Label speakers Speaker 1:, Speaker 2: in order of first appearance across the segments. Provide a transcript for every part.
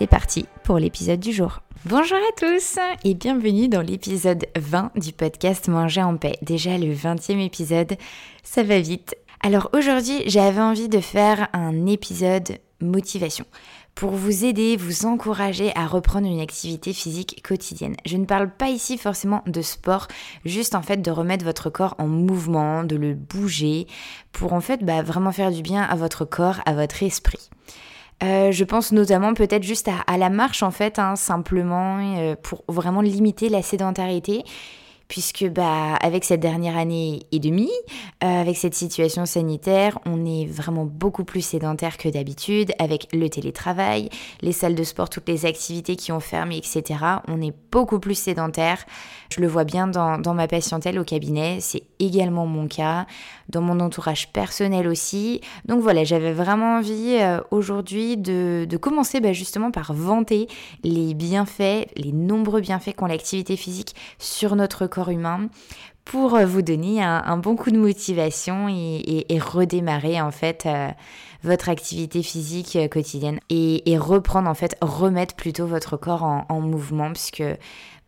Speaker 1: C'est parti pour l'épisode du jour. Bonjour à tous et bienvenue dans l'épisode 20 du podcast Manger en paix. Déjà le 20e épisode, ça va vite. Alors aujourd'hui, j'avais envie de faire un épisode motivation pour vous aider, vous encourager à reprendre une activité physique quotidienne. Je ne parle pas ici forcément de sport, juste en fait de remettre votre corps en mouvement, de le bouger, pour en fait bah, vraiment faire du bien à votre corps, à votre esprit. Euh, je pense notamment peut-être juste à, la marche en fait, hein, simplement euh, pour vraiment limiter la sédentarité puisque bah, avec cette dernière année et demie, euh, avec cette situation sanitaire, on est vraiment beaucoup plus sédentaire que d'habitude, avec le télétravail, les salles de sport, toutes les activités qui ont fermé, etc. On est beaucoup plus sédentaire. Je le vois bien dans, ma patientèle au cabinet, c'est également mon cas, dans mon entourage personnel aussi. Donc voilà, j'avais vraiment envie euh, aujourd'hui de, de, commencer bah, justement par vanter les bienfaits, les nombreux bienfaits qu'ont l'activité physique sur notre corps humain pour euh, vous donner un, bon coup de motivation et, redémarrer en fait euh, votre activité physique euh, quotidienne et, reprendre en fait, remettre plutôt votre corps en, mouvement puisque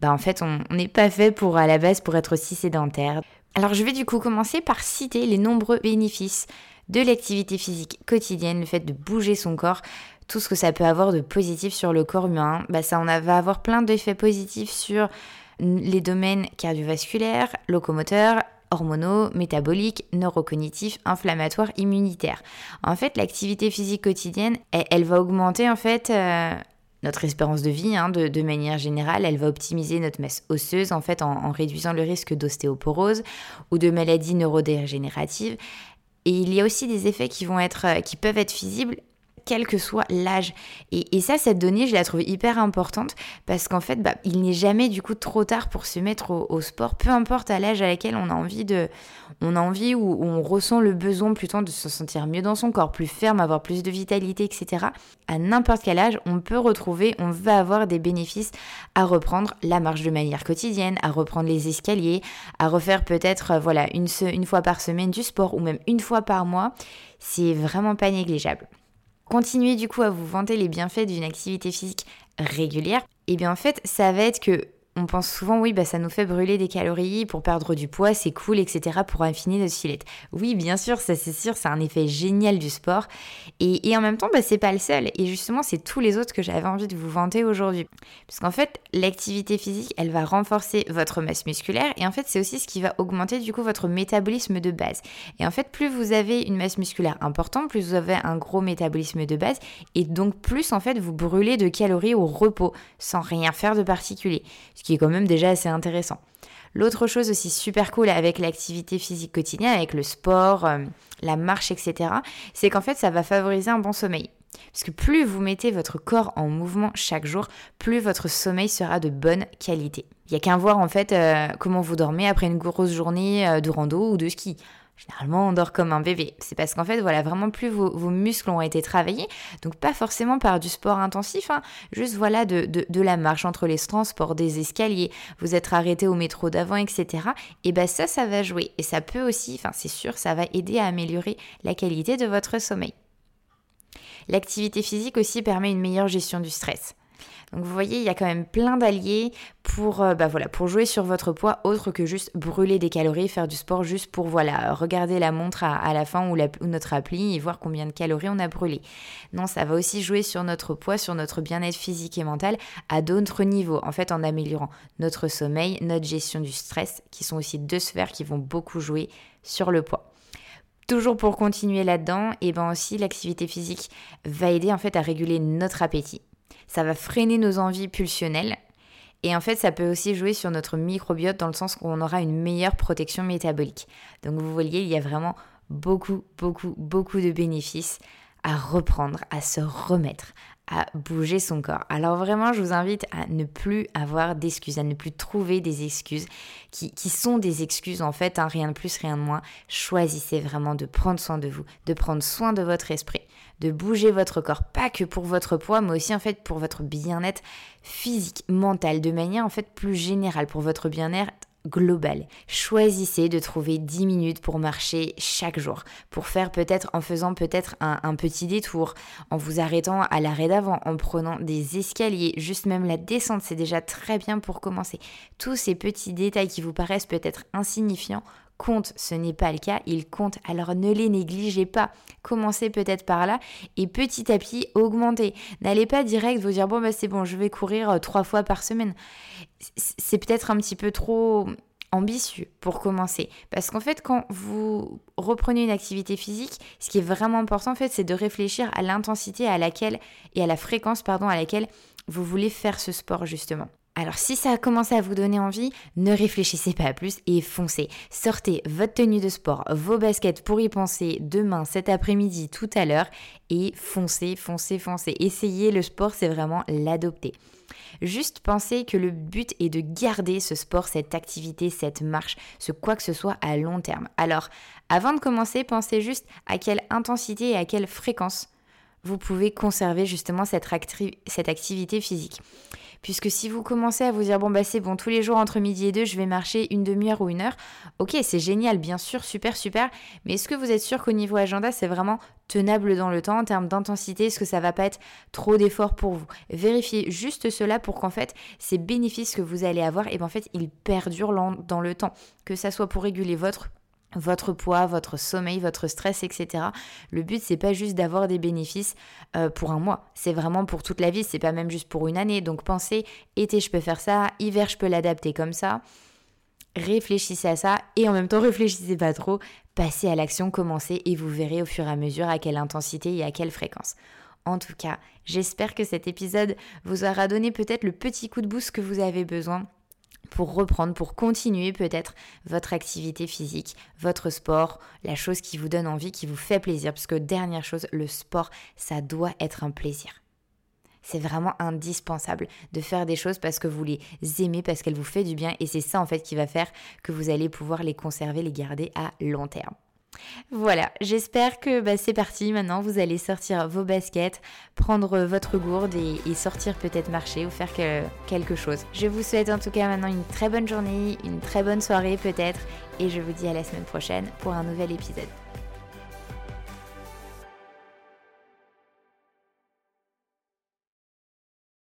Speaker 1: bah, en fait on n'est pas fait pour à la base pour être aussi sédentaire. Alors je vais du coup commencer par citer les nombreux bénéfices de l'activité physique quotidienne, le fait de bouger son corps, tout ce que ça peut avoir de positif sur le corps humain. Bah, ça on va avoir plein d'effets positifs sur les domaines cardiovasculaires, locomoteurs, hormonaux, métaboliques, neurocognitifs, inflammatoires, immunitaires. En fait, l'activité physique quotidienne, elle, va augmenter en fait euh, notre espérance de vie hein, de, manière générale. Elle va optimiser notre masse osseuse en fait en, réduisant le risque d'ostéoporose ou de maladies neurodégénératives. Et il y a aussi des effets qui qui peuvent être visibles quel que soit l'âge. Et, ça, cette donnée, je la trouve hyper importante parce qu'en fait, bah, il n'est jamais du coup trop tard pour se mettre au, sport, peu importe à l'âge à laquelle on a envie de, on a envie ou, on ressent le besoin plutôt de se sentir mieux dans son corps, plus ferme, avoir plus de vitalité, etc. À n'importe quel âge, on peut retrouver, on va avoir des bénéfices à reprendre la marche de manière quotidienne, à reprendre les escaliers, à refaire peut-être, euh, voilà, une, une fois par semaine du sport ou même une fois par mois. C'est vraiment pas négligeable continuez du coup à vous vanter les bienfaits d'une activité physique régulière, et eh bien en fait, ça va être que on pense souvent, oui, bah, ça nous fait brûler des calories pour perdre du poids, c'est cool, etc., pour affiner notre silette. Oui, bien sûr, ça c'est sûr, c'est un effet génial du sport. Et, en même temps, bah, c'est pas le seul. Et justement, c'est tous les autres que j'avais envie de vous vanter aujourd'hui. Parce qu'en fait, l'activité physique, elle va renforcer votre masse musculaire. Et en fait, c'est aussi ce qui va augmenter du coup votre métabolisme de base. Et en fait, plus vous avez une masse musculaire importante, plus vous avez un gros métabolisme de base. Et donc, plus en fait, vous brûlez de calories au repos, sans rien faire de particulier ce qui est quand même déjà assez intéressant. L'autre chose aussi super cool avec l'activité physique quotidienne, avec le sport, euh, la marche, etc., c'est qu'en fait ça va favoriser un bon sommeil. Parce que plus vous mettez votre corps en mouvement chaque jour, plus votre sommeil sera de bonne qualité. Il n'y a qu'à voir en fait euh, comment vous dormez après une grosse journée euh, de rando ou de ski. Généralement, on dort comme un bébé. C'est parce qu'en fait, voilà, vraiment plus vos, muscles ont été travaillés. Donc, pas forcément par du sport intensif, hein. juste voilà, de, de, la marche entre les transports, des escaliers, vous êtes arrêté au métro d'avant, etc. Et ben ça, ça va jouer. Et ça peut aussi, enfin, c'est sûr, ça va aider à améliorer la qualité de votre sommeil. L'activité physique aussi permet une meilleure gestion du stress. Donc vous voyez, il y a quand même plein d'alliés pour, euh, bah pour jouer sur votre poids, autre que juste brûler des calories, faire du sport juste pour voilà, regarder la montre à, la fin ou, notre appli et voir combien de calories on a brûlé. Non, ça va aussi jouer sur notre poids, sur notre bien-être physique et mental à d'autres niveaux, en fait en améliorant notre sommeil, notre gestion du stress, qui sont aussi deux sphères qui vont beaucoup jouer sur le poids. Toujours pour continuer là-dedans, et eh ben aussi l'activité physique va aider en fait à réguler notre appétit ça va freiner nos envies pulsionnelles. Et en fait, ça peut aussi jouer sur notre microbiote dans le sens qu'on aura une meilleure protection métabolique. Donc vous voyez, il y a vraiment beaucoup, beaucoup, beaucoup de bénéfices à reprendre, à se remettre, bouger son corps. Alors vraiment, je vous invite à ne plus avoir d'excuses, à ne plus trouver des excuses qui, qui sont des excuses en fait, hein, rien de plus, rien de moins. Choisissez vraiment de prendre soin de vous, de prendre soin de votre esprit, de bouger votre corps, pas que pour votre poids, mais aussi en fait pour votre bien-être physique, mental, de manière en fait plus générale, pour votre bien-être global. Choisissez de trouver 10 minutes pour marcher chaque jour, pour faire peut-être en faisant peut-être un, petit détour, en vous arrêtant à l'arrêt d'avant, en prenant des escaliers, juste même la descente, c'est déjà très bien pour commencer. Tous ces petits détails qui vous paraissent peut-être insignifiants compte, ce n'est pas le cas, il compte, alors ne les négligez pas. Commencez peut-être par là et petit à petit augmentez. N'allez pas direct vous dire bon bah c'est bon, je vais courir euh, trois fois par semaine. C'est peut-être un petit peu trop ambitieux pour commencer. Parce qu'en fait, quand vous reprenez une activité physique, ce qui est vraiment important, en fait, c'est de réfléchir à l'intensité à laquelle et à la fréquence, pardon, à laquelle vous voulez faire ce sport, justement. Alors si ça a commencé à vous donner envie, ne réfléchissez pas plus et foncez. Sortez votre tenue de sport, vos baskets pour y penser demain, cet après-midi, tout à l'heure et foncez, foncez, foncez. Essayez le sport, c'est vraiment l'adopter. Juste pensez que le but est de garder ce sport, cette activité, cette marche, ce quoi que ce soit à long terme. Alors, avant de commencer, pensez juste à quelle intensité et à quelle fréquence vous pouvez conserver justement cette, activité physique. Puisque si vous commencez à vous dire, bon, bah c'est bon, tous les jours entre midi et deux, je vais marcher une demi-heure ou une heure, ok, c'est génial, bien sûr, super, super, mais est-ce que vous êtes sûr qu'au niveau agenda, c'est vraiment tenable dans le temps en termes d'intensité? Est-ce que ça va pas être trop d'efforts pour vous? Vérifiez juste cela pour qu'en fait, ces bénéfices que vous allez avoir, et eh ben en fait, ils perdurent dans le temps. Que ça soit pour réguler votre votre poids, votre sommeil, votre stress, etc. Le but c'est pas juste d'avoir des bénéfices euh, pour un mois, c'est vraiment pour toute la vie, c'est pas même juste pour une année. Donc pensez, été je peux faire ça, hiver je peux l'adapter comme ça. Réfléchissez à ça et en même temps réfléchissez pas trop, passez à l'action, commencez et vous verrez au fur et à mesure à quelle intensité et à quelle fréquence. En tout cas, j'espère que cet épisode vous aura donné peut-être le petit coup de boost que vous avez besoin pour reprendre, pour continuer peut-être votre activité physique, votre sport, la chose qui vous donne envie, qui vous fait plaisir. Parce que dernière chose, le sport, ça doit être un plaisir. C'est vraiment indispensable de faire des choses parce que vous les aimez, parce qu'elles vous font du bien. Et c'est ça en fait qui va faire que vous allez pouvoir les conserver, les garder à long terme. Voilà, j'espère que bah, c'est parti. Maintenant, vous allez sortir vos baskets, prendre votre gourde et, sortir peut-être marcher ou faire quelque chose. Je vous souhaite en tout cas maintenant une très bonne journée, une très bonne soirée peut-être, et je vous dis à la semaine prochaine pour un nouvel épisode.